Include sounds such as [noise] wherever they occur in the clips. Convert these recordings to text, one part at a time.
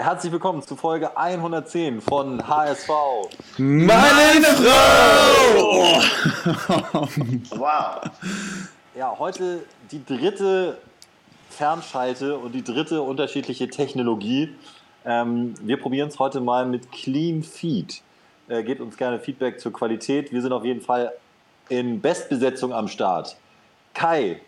Herzlich willkommen zu Folge 110 von HSV. Meine Frau! wow. Ja, heute die dritte Fernschalte und die dritte unterschiedliche Technologie. Ähm, wir probieren es heute mal mit Clean Feed. Äh, gebt uns gerne Feedback zur Qualität. Wir sind auf jeden Fall in Bestbesetzung am Start. Kai.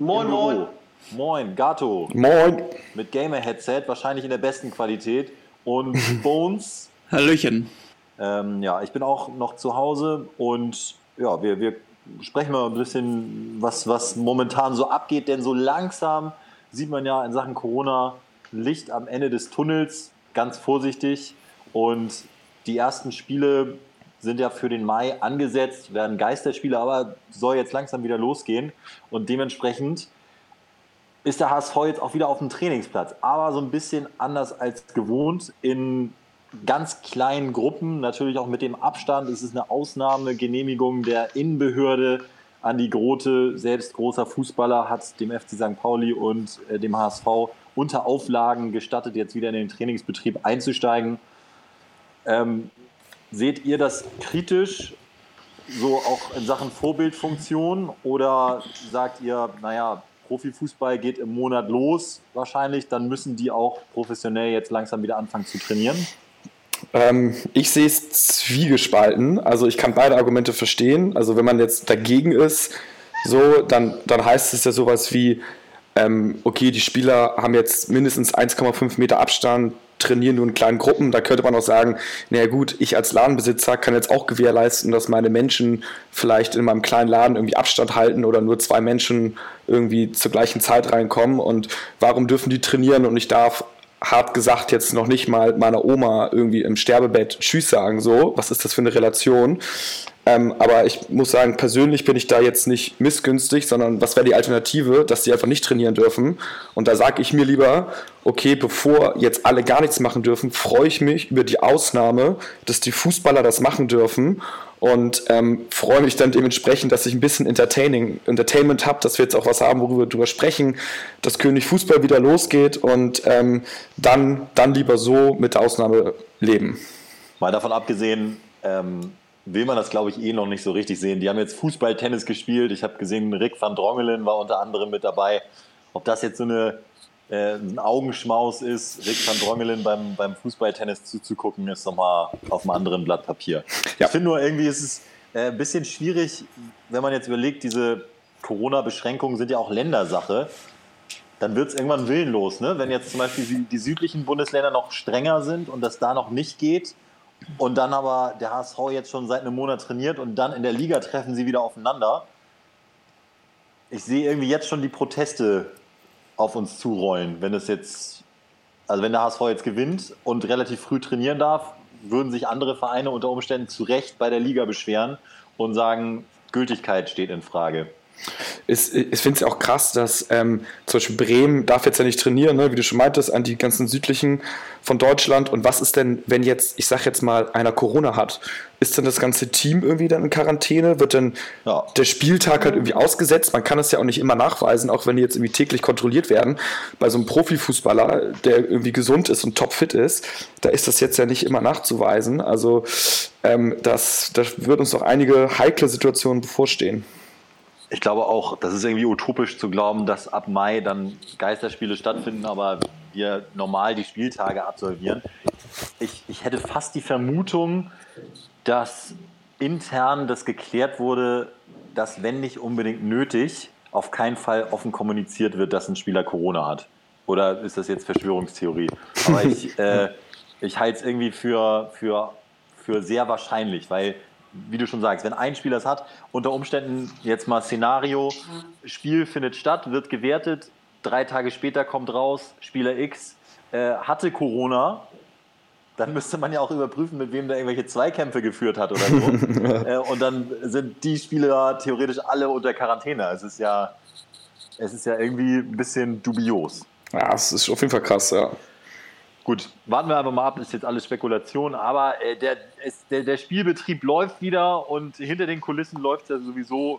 Moin, moin. Moin, Gato. Moin. Mit Gamer-Headset, wahrscheinlich in der besten Qualität. Und [laughs] Bones. Hallöchen. Ähm, ja, ich bin auch noch zu Hause und ja, wir, wir sprechen mal ein bisschen, was, was momentan so abgeht, denn so langsam sieht man ja in Sachen Corona Licht am Ende des Tunnels, ganz vorsichtig. Und die ersten Spiele sind ja für den Mai angesetzt, werden Geisterspiele, aber soll jetzt langsam wieder losgehen. Und dementsprechend ist der HSV jetzt auch wieder auf dem Trainingsplatz, aber so ein bisschen anders als gewohnt in ganz kleinen Gruppen, natürlich auch mit dem Abstand. Es ist eine Ausnahmegenehmigung der Innenbehörde an die Grote. Selbst großer Fußballer hat dem FC St. Pauli und äh, dem HSV unter Auflagen gestattet, jetzt wieder in den Trainingsbetrieb einzusteigen. Ähm, seht ihr das kritisch, so auch in Sachen Vorbildfunktion, oder sagt ihr, naja, Profifußball geht im Monat los wahrscheinlich, dann müssen die auch professionell jetzt langsam wieder anfangen zu trainieren? Ähm, ich sehe es zwiegespalten. Also ich kann beide Argumente verstehen. Also wenn man jetzt dagegen ist, so, dann, dann heißt es ja sowas wie, ähm, okay, die Spieler haben jetzt mindestens 1,5 Meter Abstand, trainieren nur in kleinen Gruppen. Da könnte man auch sagen, naja gut, ich als Ladenbesitzer kann jetzt auch gewährleisten, dass meine Menschen vielleicht in meinem kleinen Laden irgendwie Abstand halten oder nur zwei Menschen irgendwie zur gleichen Zeit reinkommen. Und warum dürfen die trainieren und ich darf hart gesagt jetzt noch nicht mal meiner Oma irgendwie im Sterbebett Tschüss sagen, so, was ist das für eine Relation? Ähm, aber ich muss sagen, persönlich bin ich da jetzt nicht missgünstig, sondern was wäre die Alternative, dass die einfach nicht trainieren dürfen? Und da sage ich mir lieber, okay, bevor jetzt alle gar nichts machen dürfen, freue ich mich über die Ausnahme, dass die Fußballer das machen dürfen und ähm, freue mich dann dementsprechend, dass ich ein bisschen Entertaining, Entertainment habe, dass wir jetzt auch was haben, worüber wir drüber sprechen, dass König Fußball wieder losgeht und ähm, dann, dann lieber so mit der Ausnahme leben. Mal davon abgesehen, ähm, will man das, glaube ich, eh noch nicht so richtig sehen. Die haben jetzt Fußball, Tennis gespielt. Ich habe gesehen, Rick van Drongelen war unter anderem mit dabei. Ob das jetzt so eine, äh, ein Augenschmaus ist, Rick van Drongelen beim, beim Fußball-Tennis zuzugucken, ist nochmal auf einem anderen Blatt Papier. Ja. Ich finde nur, irgendwie ist es äh, ein bisschen schwierig, wenn man jetzt überlegt, diese Corona-Beschränkungen sind ja auch Ländersache. Dann wird es irgendwann willenlos. Ne? Wenn jetzt zum Beispiel die südlichen Bundesländer noch strenger sind und das da noch nicht geht, und dann aber der HSV jetzt schon seit einem Monat trainiert und dann in der Liga treffen sie wieder aufeinander. Ich sehe irgendwie jetzt schon die Proteste auf uns zurollen, wenn es jetzt, also wenn der HSV jetzt gewinnt und relativ früh trainieren darf, würden sich andere Vereine unter Umständen zu Recht bei der Liga beschweren und sagen, Gültigkeit steht in Frage. Ich, ich finde es ja auch krass, dass ähm, zum Beispiel Bremen darf jetzt ja nicht trainieren, ne, wie du schon meintest, an die ganzen südlichen von Deutschland. Und was ist denn, wenn jetzt, ich sag jetzt mal, einer Corona hat? Ist denn das ganze Team irgendwie dann in Quarantäne? Wird dann ja. der Spieltag halt irgendwie ausgesetzt? Man kann es ja auch nicht immer nachweisen, auch wenn die jetzt irgendwie täglich kontrolliert werden. Bei so einem Profifußballer, der irgendwie gesund ist und topfit ist, da ist das jetzt ja nicht immer nachzuweisen. Also ähm, das, das wird uns noch einige heikle Situationen bevorstehen. Ich glaube auch, das ist irgendwie utopisch zu glauben, dass ab Mai dann Geisterspiele stattfinden, aber wir normal die Spieltage absolvieren. Ich, ich hätte fast die Vermutung, dass intern das geklärt wurde, dass wenn nicht unbedingt nötig, auf keinen Fall offen kommuniziert wird, dass ein Spieler Corona hat. Oder ist das jetzt Verschwörungstheorie? Aber ich, [laughs] äh, ich halte es irgendwie für, für, für sehr wahrscheinlich, weil wie du schon sagst, wenn ein Spieler es hat, unter Umständen jetzt mal Szenario, Spiel findet statt, wird gewertet, drei Tage später kommt raus, Spieler X äh, hatte Corona, dann müsste man ja auch überprüfen, mit wem der irgendwelche Zweikämpfe geführt hat oder so. [laughs] äh, und dann sind die Spieler theoretisch alle unter Quarantäne. Es ist ja, es ist ja irgendwie ein bisschen dubios. Ja, es ist auf jeden Fall krass, ja. Gut, warten wir einfach mal ab, das ist jetzt alles Spekulation, aber äh, der, es, der, der, Spielbetrieb läuft wieder und hinter den Kulissen läuft es ja sowieso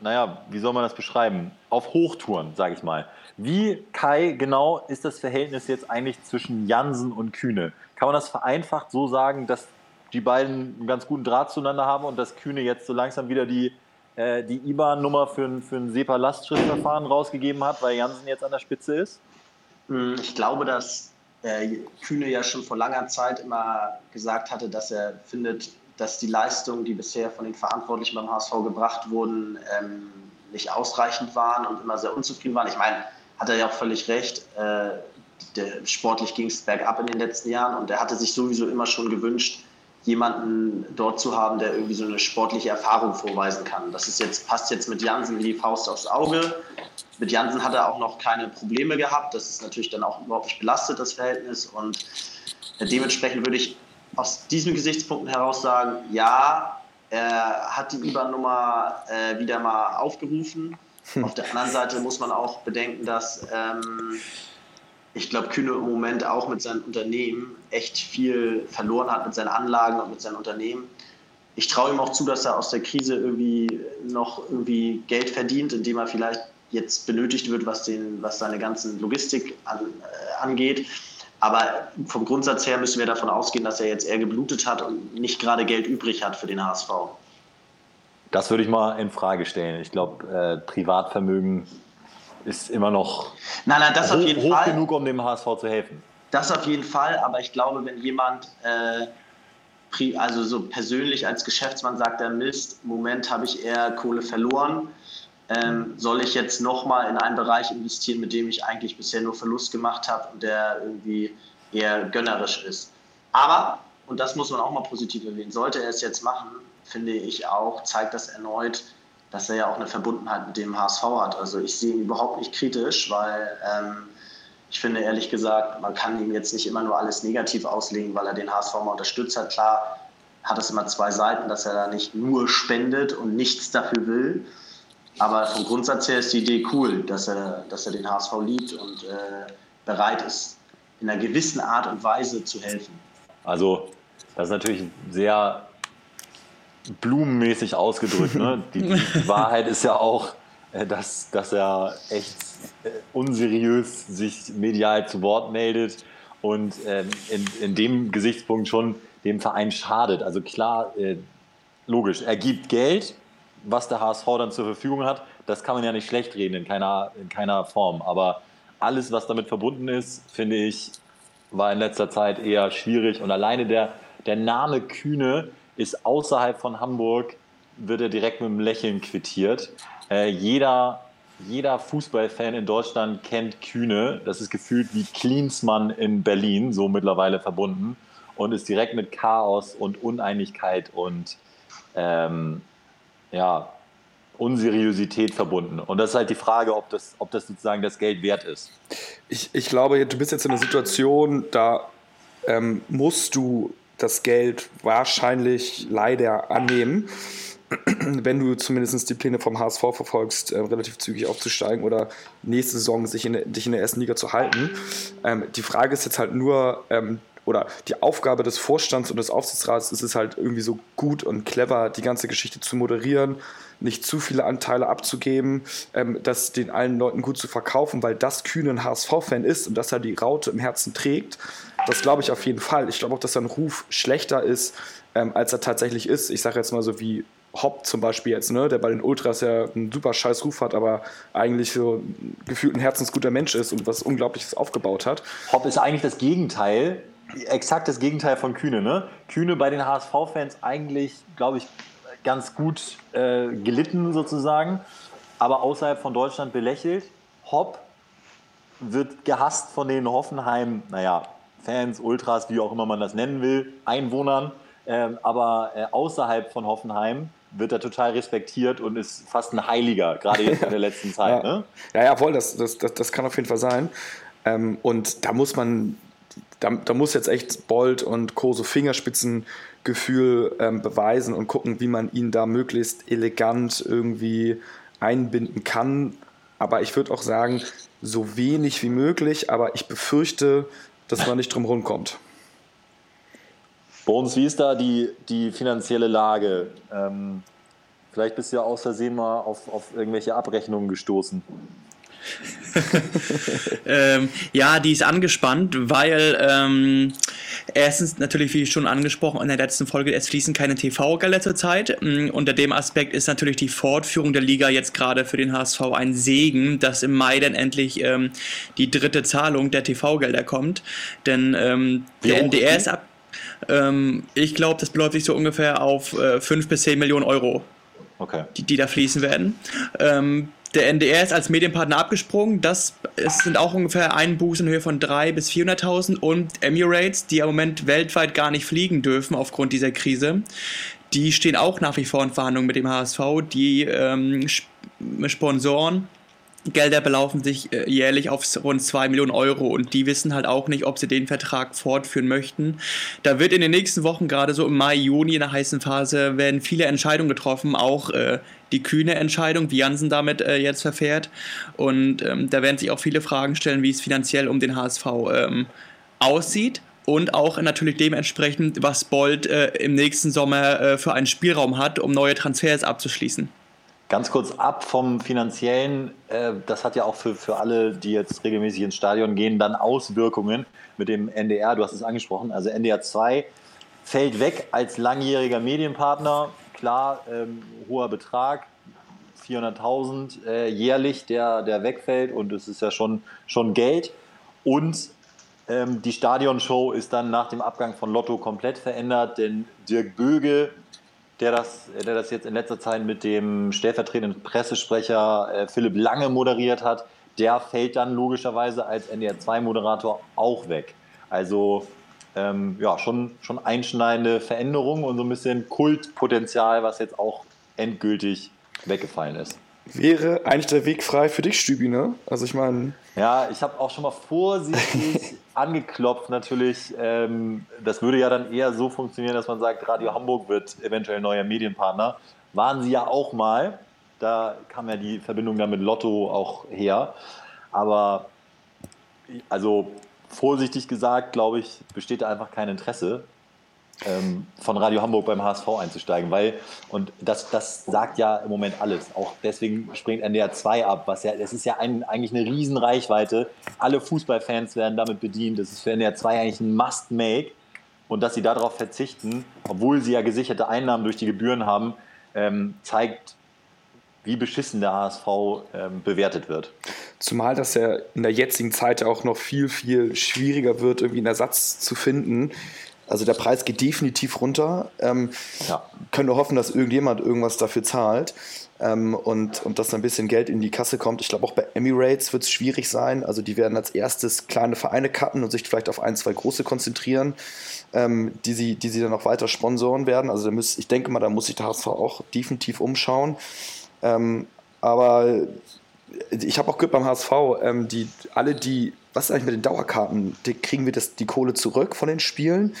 naja, wie soll man das beschreiben? Auf Hochtouren, sage ich mal. Wie, Kai, genau ist das Verhältnis jetzt eigentlich zwischen Jansen und Kühne? Kann man das vereinfacht so sagen, dass die beiden einen ganz guten Draht zueinander haben und dass Kühne jetzt so langsam wieder die, äh, die IBAN-Nummer für für ein SEPA-Lastschriftverfahren rausgegeben hat, weil Jansen jetzt an der Spitze ist? Hm, ich glaube, dass äh, Kühne ja schon vor langer Zeit immer gesagt hatte, dass er findet, dass die Leistungen, die bisher von den Verantwortlichen beim HSV gebracht wurden, ähm, nicht ausreichend waren und immer sehr unzufrieden waren. Ich meine, hat er ja auch völlig recht. Äh, sportlich ging es bergab in den letzten Jahren und er hatte sich sowieso immer schon gewünscht, jemanden dort zu haben, der irgendwie so eine sportliche Erfahrung vorweisen kann. Das ist jetzt, passt jetzt mit Jansen wie die Faust aufs Auge. Mit Jansen hat er auch noch keine Probleme gehabt. Das ist natürlich dann auch überhaupt nicht belastet, das Verhältnis. Und dementsprechend würde ich aus diesen Gesichtspunkten heraus sagen, ja, er hat die IBAN-Nummer äh, wieder mal aufgerufen. [laughs] Auf der anderen Seite muss man auch bedenken, dass ähm, ich glaube, Kühne im Moment auch mit seinem Unternehmen echt viel verloren hat, mit seinen Anlagen und mit seinem Unternehmen. Ich traue ihm auch zu, dass er aus der Krise irgendwie noch irgendwie Geld verdient, indem er vielleicht jetzt benötigt wird, was, den, was seine ganzen Logistik an, äh, angeht. Aber vom Grundsatz her müssen wir davon ausgehen, dass er jetzt eher geblutet hat und nicht gerade Geld übrig hat für den HSV. Das würde ich mal in Frage stellen. Ich glaube, äh, Privatvermögen ist immer noch nein, nein, das hoch, auf jeden hoch Fall. genug, um dem HSV zu helfen. Das auf jeden Fall, aber ich glaube, wenn jemand äh, also so persönlich als Geschäftsmann sagt, er Mist, im Moment habe ich eher Kohle verloren, ähm, soll ich jetzt nochmal in einen Bereich investieren, mit dem ich eigentlich bisher nur Verlust gemacht habe und der irgendwie eher gönnerisch ist. Aber, und das muss man auch mal positiv erwähnen, sollte er es jetzt machen, finde ich auch, zeigt das erneut, dass er ja auch eine Verbundenheit mit dem HSV hat. Also ich sehe ihn überhaupt nicht kritisch, weil ähm, ich finde ehrlich gesagt, man kann ihm jetzt nicht immer nur alles negativ auslegen, weil er den HSV mal unterstützt hat. Klar hat es immer zwei Seiten, dass er da nicht nur spendet und nichts dafür will. Aber vom Grundsatz her ist die Idee cool, dass er, dass er den HSV liebt und äh, bereit ist, in einer gewissen Art und Weise zu helfen. Also, das ist natürlich sehr blumenmäßig ausgedrückt. Ne? [laughs] Die, die, Wahrheit ist ja auch, äh, dass, dass er echt äh, unseriös sich medial zu Wort meldet und ähm, in, in dem Gesichtspunkt schon dem Verein schadet. Also klar, äh, logisch, er gibt Geld, was der HSV dann zur Verfügung hat, das kann man ja nicht schlecht reden in keiner, in keiner Form. Aber alles, was damit verbunden ist, finde ich, war in letzter Zeit eher schwierig. Und alleine der, der Name Kühne ist außerhalb von Hamburg, wird er direkt mit einem Lächeln quittiert. Äh, jeder, jeder Fußballfan in Deutschland kennt Kühne. Das ist gefühlt wie Klinsmann in Berlin, so mittlerweile verbunden. Und ist direkt mit Chaos und Uneinigkeit und ähm, ja, Unseriosität verbunden. Und das ist halt die Frage, ob das, ob das sozusagen das Geld wert ist. Ich, ich glaube, du bist jetzt in einer Situation, da ähm, musst du das Geld wahrscheinlich leider annehmen, wenn du zumindest die Pläne vom HSV verfolgst, äh, relativ zügig aufzusteigen oder nächste Saison sich in, dich in der ersten Liga zu halten. Ähm, die Frage ist jetzt halt nur, ähm, oder die Aufgabe des Vorstands und des Aufsichtsrats ist es halt irgendwie so gut und clever, die ganze Geschichte zu moderieren, nicht zu viele Anteile abzugeben, ähm, das den allen Leuten gut zu verkaufen, weil das kühne ein HSV-Fan ist und dass er die Raute im Herzen trägt. Das glaube ich auf jeden Fall. Ich glaube auch, dass sein Ruf schlechter ist, ähm, als er tatsächlich ist. Ich sage jetzt mal so wie Hopp zum Beispiel jetzt, ne, der bei den Ultras ja einen super scheiß Ruf hat, aber eigentlich so gefühlt ein herzensguter Mensch ist und was Unglaubliches aufgebaut hat. Hopp ist eigentlich das Gegenteil exakt das Gegenteil von Kühne. Ne? Kühne bei den HSV-Fans eigentlich, glaube ich, ganz gut äh, gelitten sozusagen, aber außerhalb von Deutschland belächelt. Hopp wird gehasst von den Hoffenheim, naja, Fans, Ultras, wie auch immer man das nennen will, Einwohnern. Ähm, aber äh, außerhalb von Hoffenheim wird er total respektiert und ist fast ein Heiliger, gerade jetzt in der [laughs] letzten Zeit. ja. Ne? ja, ja, voll, das, das, das, das kann auf jeden Fall sein. Ähm, und da muss man da, da, muss jetzt echt Bolt und Co. so Fingerspitzengefühl ähm, beweisen und gucken, wie man ihn da möglichst elegant irgendwie einbinden kann. Aber ich würde auch sagen, so wenig wie möglich, aber ich befürchte, dass man nicht drum rumkommt. Bones, wie ist da die, die finanzielle Lage? Ähm, Vielleicht bist du ja aus Versehen mal auf, auf irgendwelche Abrechnungen gestoßen. [laughs] ähm, ja, die ist angespannt, weil ähm, erstens natürlich, wie schon angesprochen in der letzten Folge, es fließen keine TV-Gelder zurzeit. Mm, unter dem Aspekt ist natürlich die Fortführung der Liga jetzt gerade für den HSV ein Segen, dass im Mai dann endlich ähm, die dritte Zahlung der TV-Gelder kommt. Denn ähm, der NDR ist ab. Ähm, ich glaube, das beläuft sich so ungefähr auf äh, 5 bis 10 Millionen Euro. Okay. Die, die da fließen werden. Ähm, der NDR ist als Medienpartner abgesprungen. Das sind auch ungefähr Einbußen in Höhe von 300.000 bis 400.000 und Emirates, die im Moment weltweit gar nicht fliegen dürfen aufgrund dieser Krise, die stehen auch nach wie vor in Verhandlungen mit dem HSV. Die ähm, Sponsoren Gelder belaufen sich äh, jährlich auf rund 2 Millionen Euro und die wissen halt auch nicht, ob sie den Vertrag fortführen möchten. Da wird in den nächsten Wochen, gerade so im Mai, Juni, in der heißen Phase, werden viele Entscheidungen getroffen, auch äh, die kühne Entscheidung, wie Jansen damit äh, jetzt verfährt. Und ähm, da werden sich auch viele Fragen stellen, wie es finanziell um den HSV ähm, aussieht. Und auch natürlich dementsprechend, was Bold äh, im nächsten Sommer äh, für einen Spielraum hat, um neue Transfers abzuschließen. Ganz kurz ab vom Finanziellen, äh, das hat ja auch für, für alle, die jetzt regelmäßig ins Stadion gehen, dann Auswirkungen mit dem NDR, du hast es angesprochen, also NDR 2 fällt weg als langjähriger Medienpartner. Klar, ähm, hoher Betrag, 400.000 äh, jährlich, der, der wegfällt und es ist ja schon, schon Geld. Und ähm, die Stadionshow ist dann nach dem Abgang von Lotto komplett verändert, denn Dirk Böge, der das, der das jetzt in letzter Zeit mit dem stellvertretenden Pressesprecher äh, Philipp Lange moderiert hat, der fällt dann logischerweise als NDR2-Moderator auch weg. Also ähm, ja, schon, schon einschneidende Veränderungen und so ein bisschen Kultpotenzial, was jetzt auch endgültig weggefallen ist. Wäre eigentlich der Weg frei für dich, Stübi, ne? Also ich meine. Ja, ich habe auch schon mal vorsichtig [laughs] angeklopft natürlich. Ähm, das würde ja dann eher so funktionieren, dass man sagt, Radio Hamburg wird eventuell neuer Medienpartner. Waren sie ja auch mal. Da kam ja die Verbindung dann mit Lotto auch her. Aber also vorsichtig gesagt, glaube ich, besteht da einfach kein Interesse ähm, von Radio Hamburg beim HSV einzusteigen, weil, und das, das sagt ja im Moment alles. Auch deswegen springt NDR 2 ab, was ja, das ist ja ein, eigentlich eine Riesenreichweite. Alle Fußballfans werden damit bedient. Das ist für NDR 2 eigentlich ein Must-Make. Und dass sie darauf verzichten, obwohl sie ja gesicherte Einnahmen durch die Gebühren haben, ähm, zeigt, wie beschissen der HSV ähm, bewertet wird. Zumal das ja in der jetzigen Zeit auch noch viel, viel schwieriger wird, irgendwie einen Ersatz zu finden. Also der Preis geht definitiv runter. Ähm, ja. Können wir hoffen, dass irgendjemand irgendwas dafür zahlt ähm, und, und dass ein bisschen Geld in die Kasse kommt. Ich glaube, auch bei Emirates wird es schwierig sein. Also die werden als erstes kleine Vereine cutten und sich vielleicht auf ein, zwei große konzentrieren, ähm, die, sie, die sie dann auch weiter sponsoren werden. Also müsst, ich denke mal, da muss sich der HSV auch definitiv umschauen. Ähm, aber ich habe auch gehört beim HSV, ähm, die, alle die, was ist eigentlich mit den Dauerkarten? Die, kriegen wir das, die Kohle zurück von den Spielen,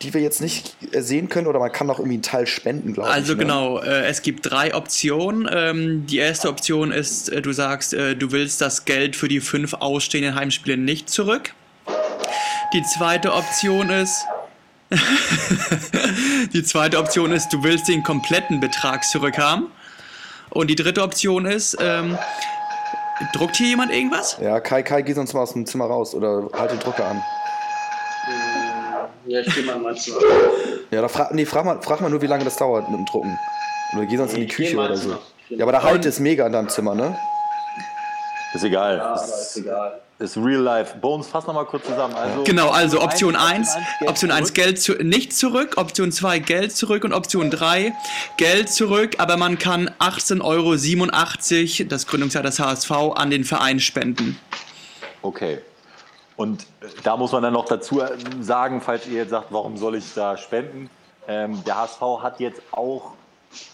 die wir jetzt nicht sehen können oder man kann auch irgendwie einen Teil spenden, glaube also ich. Also ne? genau, äh, es gibt drei Optionen. Ähm, die erste Option ist, äh, du sagst, äh, du willst das Geld für die fünf ausstehenden Heimspiele nicht zurück. Die zweite Option ist, [laughs] die zweite Option ist, du willst den kompletten Betrag zurückhaben. Und die dritte Option ist, ähm, druckt hier jemand irgendwas? Ja, Kai, Kai, geh sonst mal aus dem Zimmer raus oder halt den Drucker an. Ja, ich geh mal in mein Zimmer. Ja, da frag, nee, frag, mal, frag mal nur, wie lange das dauert mit dem Drucken. Oder geh sonst nee, in die Küche oder so. Ja, aber der Halt ist mega in deinem Zimmer, ne? Ist egal. Ja, ist, egal. Ist real life. Bones, fass nochmal kurz zusammen. Also, genau, also Option 1, Option 1 Geld zu, nicht zurück, Option 2 Geld zurück und Option 3 Geld zurück, aber man kann 18,87 Euro, das Gründungsjahr des HSV, an den Verein spenden. Okay. Und da muss man dann noch dazu sagen, falls ihr jetzt sagt, warum soll ich da spenden? Ähm, der HSV hat jetzt auch,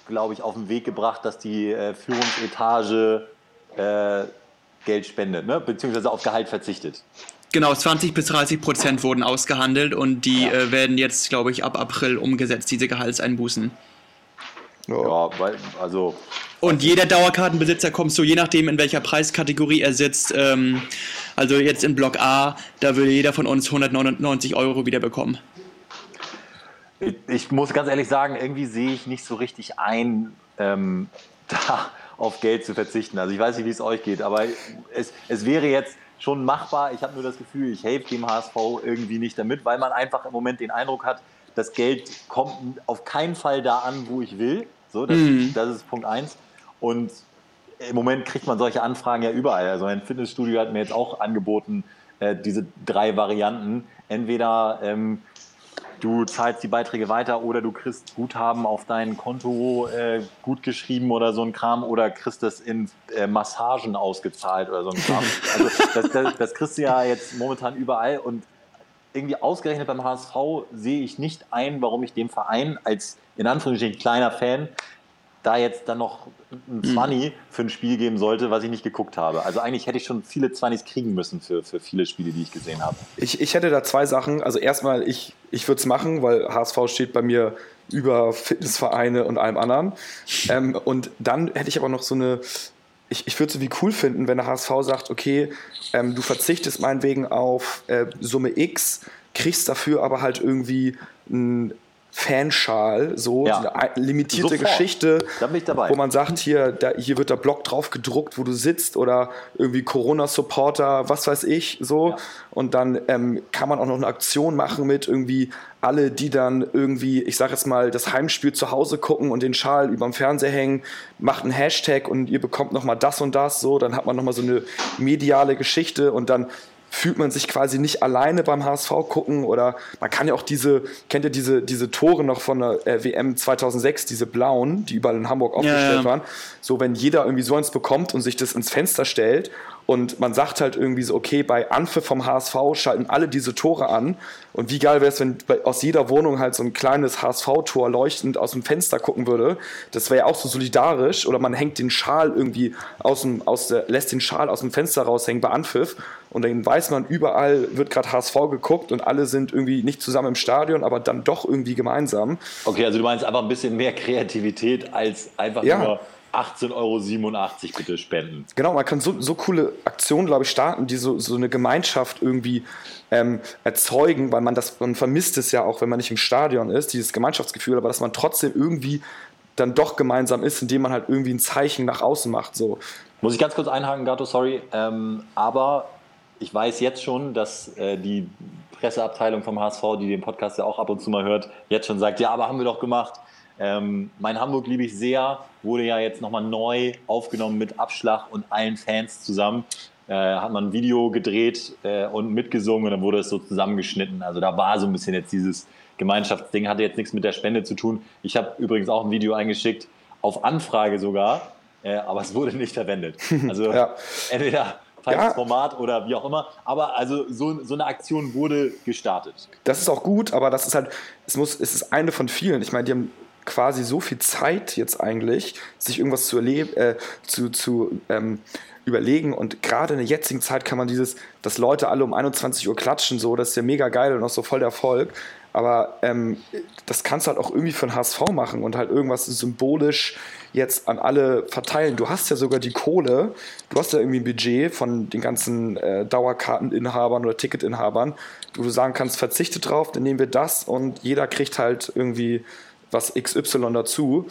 glaube ich, auf den Weg gebracht, dass die äh, Führungsetage äh, Geld spendet, ne? beziehungsweise auf Gehalt verzichtet. Genau, 20 bis 30 Prozent wurden ausgehandelt und die ja. äh, werden jetzt, glaube ich, ab April umgesetzt, diese Gehaltseinbußen. Ja, weil, also. Und jeder Dauerkartenbesitzer kommt so, je nachdem, in welcher Preiskategorie er sitzt, ähm, also jetzt in Block A, da würde jeder von uns 199 Euro wieder bekommen. Ich, ich muss ganz ehrlich sagen, irgendwie sehe ich nicht so richtig ein, ähm, [laughs] da auf Geld zu verzichten. Also ich weiß nicht, wie es euch geht, aber es, es wäre jetzt schon machbar. Ich habe nur das Gefühl, ich helfe dem HSV irgendwie nicht damit, weil man einfach im Moment den Eindruck hat, das Geld kommt auf keinen Fall da an, wo ich will. So, das, mhm. das ist Punkt eins. Und im Moment kriegt man solche Anfragen ja überall. Also ein Fitnessstudio hat mir jetzt auch angeboten, äh, diese drei Varianten. Entweder ähm, du zahlst die Beiträge weiter oder du kriegst Guthaben auf dein Konto äh, gut geschrieben oder so ein Kram oder kriegst das in äh, Massagen ausgezahlt oder so ein Kram. [laughs] Also das, das, das kriegst du ja jetzt momentan überall und irgendwie ausgerechnet beim HSV sehe ich nicht ein, warum ich dem Verein als in Anführungsstrichen kleiner Fan da jetzt dann noch ein 20 mhm. für ein Spiel geben sollte, was ich nicht geguckt habe. Also eigentlich hätte ich schon viele 20s kriegen müssen für, für viele Spiele, die ich gesehen habe. Ich, ich hätte da zwei Sachen. Also erstmal, ich, ich würde es machen, weil HSV steht bei mir über Fitnessvereine und allem anderen. Ähm, und dann hätte ich aber noch so eine, ich, ich würde es wie cool finden, wenn der HSV sagt, okay, ähm, du verzichtest meinetwegen auf äh, Summe X, kriegst dafür aber halt irgendwie ein Fanschal, so ja. eine limitierte Sofort. Geschichte, wo man sagt, hier, da, hier wird der Block drauf gedruckt, wo du sitzt oder irgendwie Corona-Supporter, was weiß ich, so. Ja. Und dann ähm, kann man auch noch eine Aktion machen mit irgendwie alle, die dann irgendwie, ich sag jetzt mal, das Heimspiel zu Hause gucken und den Schal überm Fernseher hängen, macht einen Hashtag und ihr bekommt nochmal das und das, so, dann hat man nochmal so eine mediale Geschichte und dann fühlt man sich quasi nicht alleine beim HSV gucken oder man kann ja auch diese, kennt ihr diese, diese Tore noch von der äh, WM 2006, diese blauen, die überall in Hamburg aufgestellt ja, ja. waren, so wenn jeder irgendwie so eins bekommt und sich das ins Fenster stellt und man sagt halt irgendwie so, okay, bei Anpfiff vom HSV schalten alle diese Tore an. Und wie geil wäre es, wenn aus jeder Wohnung halt so ein kleines HSV-Tor leuchtend aus dem Fenster gucken würde. Das wäre ja auch so solidarisch. Oder man hängt den Schal irgendwie aus dem, aus der, lässt den Schal aus dem Fenster raushängen bei Anpfiff. Und dann weiß man, überall wird gerade HSV geguckt und alle sind irgendwie nicht zusammen im Stadion, aber dann doch irgendwie gemeinsam. Okay, also du meinst einfach ein bisschen mehr Kreativität als einfach ja. nur 18,87 Euro bitte spenden. Genau, man kann so, so coole Aktionen, glaube ich, starten, die so, so eine Gemeinschaft irgendwie ähm, erzeugen, weil man das, man vermisst es ja auch, wenn man nicht im Stadion ist, dieses Gemeinschaftsgefühl, aber dass man trotzdem irgendwie dann doch gemeinsam ist, indem man halt irgendwie ein Zeichen nach außen macht. So. Muss ich ganz kurz einhaken, Gato, sorry, ähm, aber ich weiß jetzt schon, dass äh, die Presseabteilung vom HSV, die den Podcast ja auch ab und zu mal hört, jetzt schon sagt, ja, aber haben wir doch gemacht. Ähm, mein Hamburg liebe ich sehr, wurde ja jetzt nochmal neu aufgenommen mit Abschlag und allen Fans zusammen. Äh, hat man ein Video gedreht äh, und mitgesungen und dann wurde es so zusammengeschnitten. Also da war so ein bisschen jetzt dieses Gemeinschaftsding, hatte jetzt nichts mit der Spende zu tun. Ich habe übrigens auch ein Video eingeschickt, auf Anfrage sogar, äh, aber es wurde nicht verwendet. [laughs] Also ja. entweder falsches ja. Format oder wie auch immer. Aber also so, so eine Aktion wurde gestartet. Das ist auch gut, aber das ist halt, es muss, es ist eine von vielen. Ich meine, die haben quasi so viel Zeit jetzt eigentlich, sich irgendwas zu, erleben, äh, zu, zu ähm, überlegen. Und gerade in der jetzigen Zeit kann man dieses, dass Leute alle um 21 Uhr klatschen, so, das ist ja mega geil und auch so voll der Erfolg. Aber ähm, das kannst du halt auch irgendwie für den HSV machen und halt irgendwas symbolisch jetzt an alle verteilen. Du hast ja sogar die Kohle, du hast ja irgendwie ein Budget von den ganzen äh, Dauerkarteninhabern oder Ticketinhabern, wo du sagen kannst, verzichte drauf, dann nehmen wir das und jeder kriegt halt irgendwie was XY dazu.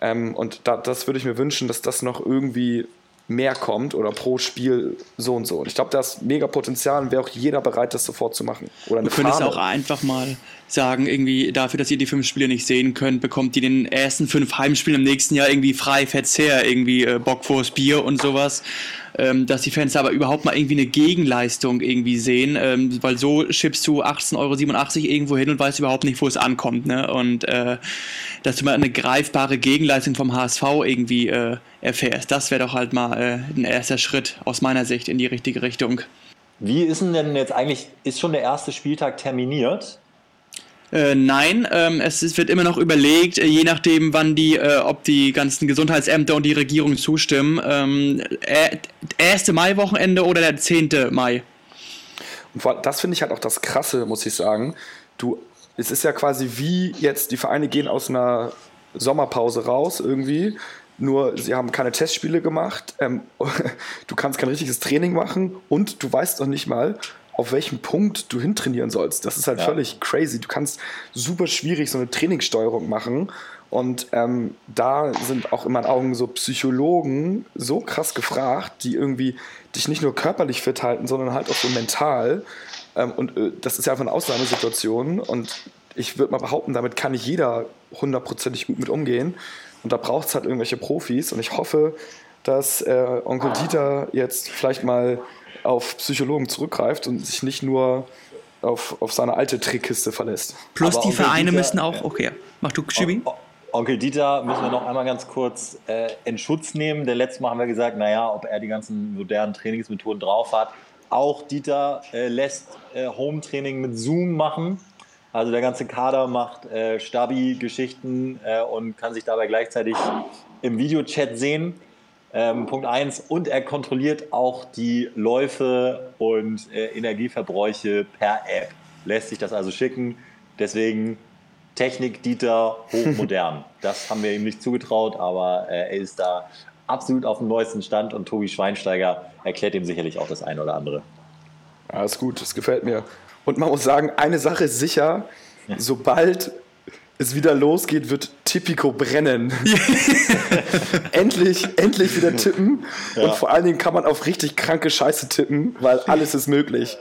Ähm, und da, das würde ich mir wünschen, dass das noch irgendwie mehr kommt oder pro Spiel so und so. Und ich glaube, da ist mega Potenzial und wäre auch jeder bereit, das sofort zu machen. Oder eine Wir auch einfach mal sagen, irgendwie dafür, dass ihr die fünf Spiele nicht sehen könnt, bekommt ihr den ersten fünf Heimspielen im nächsten Jahr irgendwie frei Verzehr, irgendwie äh, Bock vors Bier und sowas. Ähm, dass die Fans aber überhaupt mal irgendwie eine Gegenleistung irgendwie sehen, ähm, weil so schippst du 18,87 Euro irgendwo hin und weißt überhaupt nicht, wo es ankommt. Ne? Und äh, dass du mal eine greifbare Gegenleistung vom HSV irgendwie äh, erfährst, das wäre doch halt mal äh, ein erster Schritt aus meiner Sicht in die richtige Richtung. Wie ist denn jetzt eigentlich, ist schon der erste Spieltag terminiert? Äh, nein, ähm, es, es, wird immer noch überlegt, äh, je nachdem, wann die, äh, ob die ganzen Gesundheitsämter und die Regierung zustimmen. Ähm, äh, erste Mai-Wochenende oder der 10. Mai. Und das finde ich halt auch das Krasse, muss ich sagen. Du, es ist ja quasi wie jetzt, die Vereine gehen aus einer Sommerpause raus irgendwie. Nur sie haben keine Testspiele gemacht. Ähm, [laughs] du kannst kein richtiges Training machen und du weißt noch nicht mal, auf welchem Punkt du hintrainieren sollst. Das ist halt ja. völlig crazy. Du kannst super schwierig so eine Trainingssteuerung machen Und ähm, da sind auch in meinen Augen so Psychologen so krass gefragt, die irgendwie dich nicht nur körperlich fit halten, sondern halt auch so mental. Ähm, und äh, das ist ja einfach eine Ausnahmesituation. Und ich würde mal behaupten, damit kann nicht jeder hundertprozentig gut mit umgehen. Und da braucht es halt irgendwelche Profis. Und ich hoffe, dass äh, Onkel Dieter jetzt vielleicht mal auf Psychologen zurückgreift und sich nicht nur auf, auf seine alte Trickkiste verlässt. Plus Aber die Onkel Vereine Dieter- müssen auch, okay, mach du, Schibi. O- Onkel Dieter müssen wir noch einmal ganz kurz äh, in Schutz nehmen. Der letzte Mal haben wir gesagt, naja, ob er die ganzen modernen Trainingsmethoden drauf hat. Auch Dieter äh, lässt äh, Home-Training mit Zoom machen. Also der ganze Kader macht äh, Stabi-Geschichten äh, und kann sich dabei gleichzeitig im Videochat sehen. Ähm, Punkt 1. Und er kontrolliert auch die Läufe und äh, Energieverbräuche per App. Lässt sich das also schicken. Deswegen Technik Dieter hochmodern. [laughs] das haben wir ihm nicht zugetraut, aber äh, er ist da absolut auf dem neuesten Stand und Tobi Schweinsteiger erklärt ihm sicherlich auch das eine oder andere. Ja, ist gut, das gefällt mir. Und man muss sagen, eine Sache ist sicher, sobald es wieder losgeht, wird Tipico brennen. [laughs] endlich, endlich wieder tippen. Und vor allen Dingen kann man auf richtig kranke Scheiße tippen, weil alles ist möglich.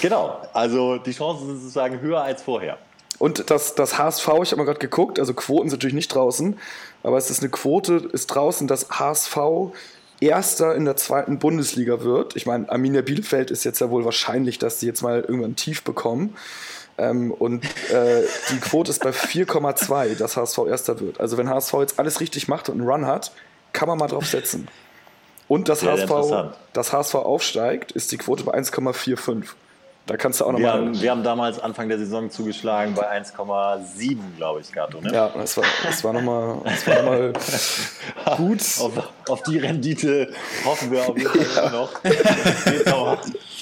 Genau, also die Chancen sind sozusagen höher als vorher. Und das, das HSV, ich habe mal gerade geguckt, also Quoten sind natürlich nicht draußen, aber es ist eine Quote, ist draußen, dass HSV Erster in der zweiten Bundesliga wird. Ich meine, Arminia Bielefeld ist jetzt ja wohl wahrscheinlich, dass die jetzt mal irgendwann tief bekommen. Ähm, und äh, die Quote ist bei 4,2, dass HSV Erster wird. Also wenn HSV jetzt alles richtig macht und einen Run hat, kann man mal drauf setzen. Und das Sehr HSV, interessant. das HSV aufsteigt, ist die Quote bei 1,45. Da kannst du auch Wir nochmal. haben, wir haben damals Anfang der Saison zugeschlagen bei 1,7, glaube ich, Gato. Ne? Ja, das war, das war nochmal noch mal [laughs] gut. Auf, auf die Rendite hoffen wir auf jeden Fall [laughs] immer noch.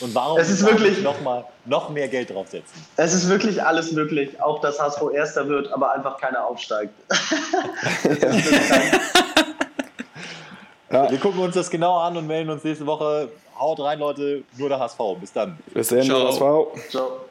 Und warum Es ist wirklich- noch, mal, noch mehr Geld draufsetzen? Es ist wirklich alles möglich, auch dass HSV Erster wird, aber einfach keiner aufsteigt. [laughs] Wir gucken uns das genau an und melden uns nächste Woche. Haut rein, Leute. Nur der HSV. Bis dann. Bis dann, Ciao. war. Ciao.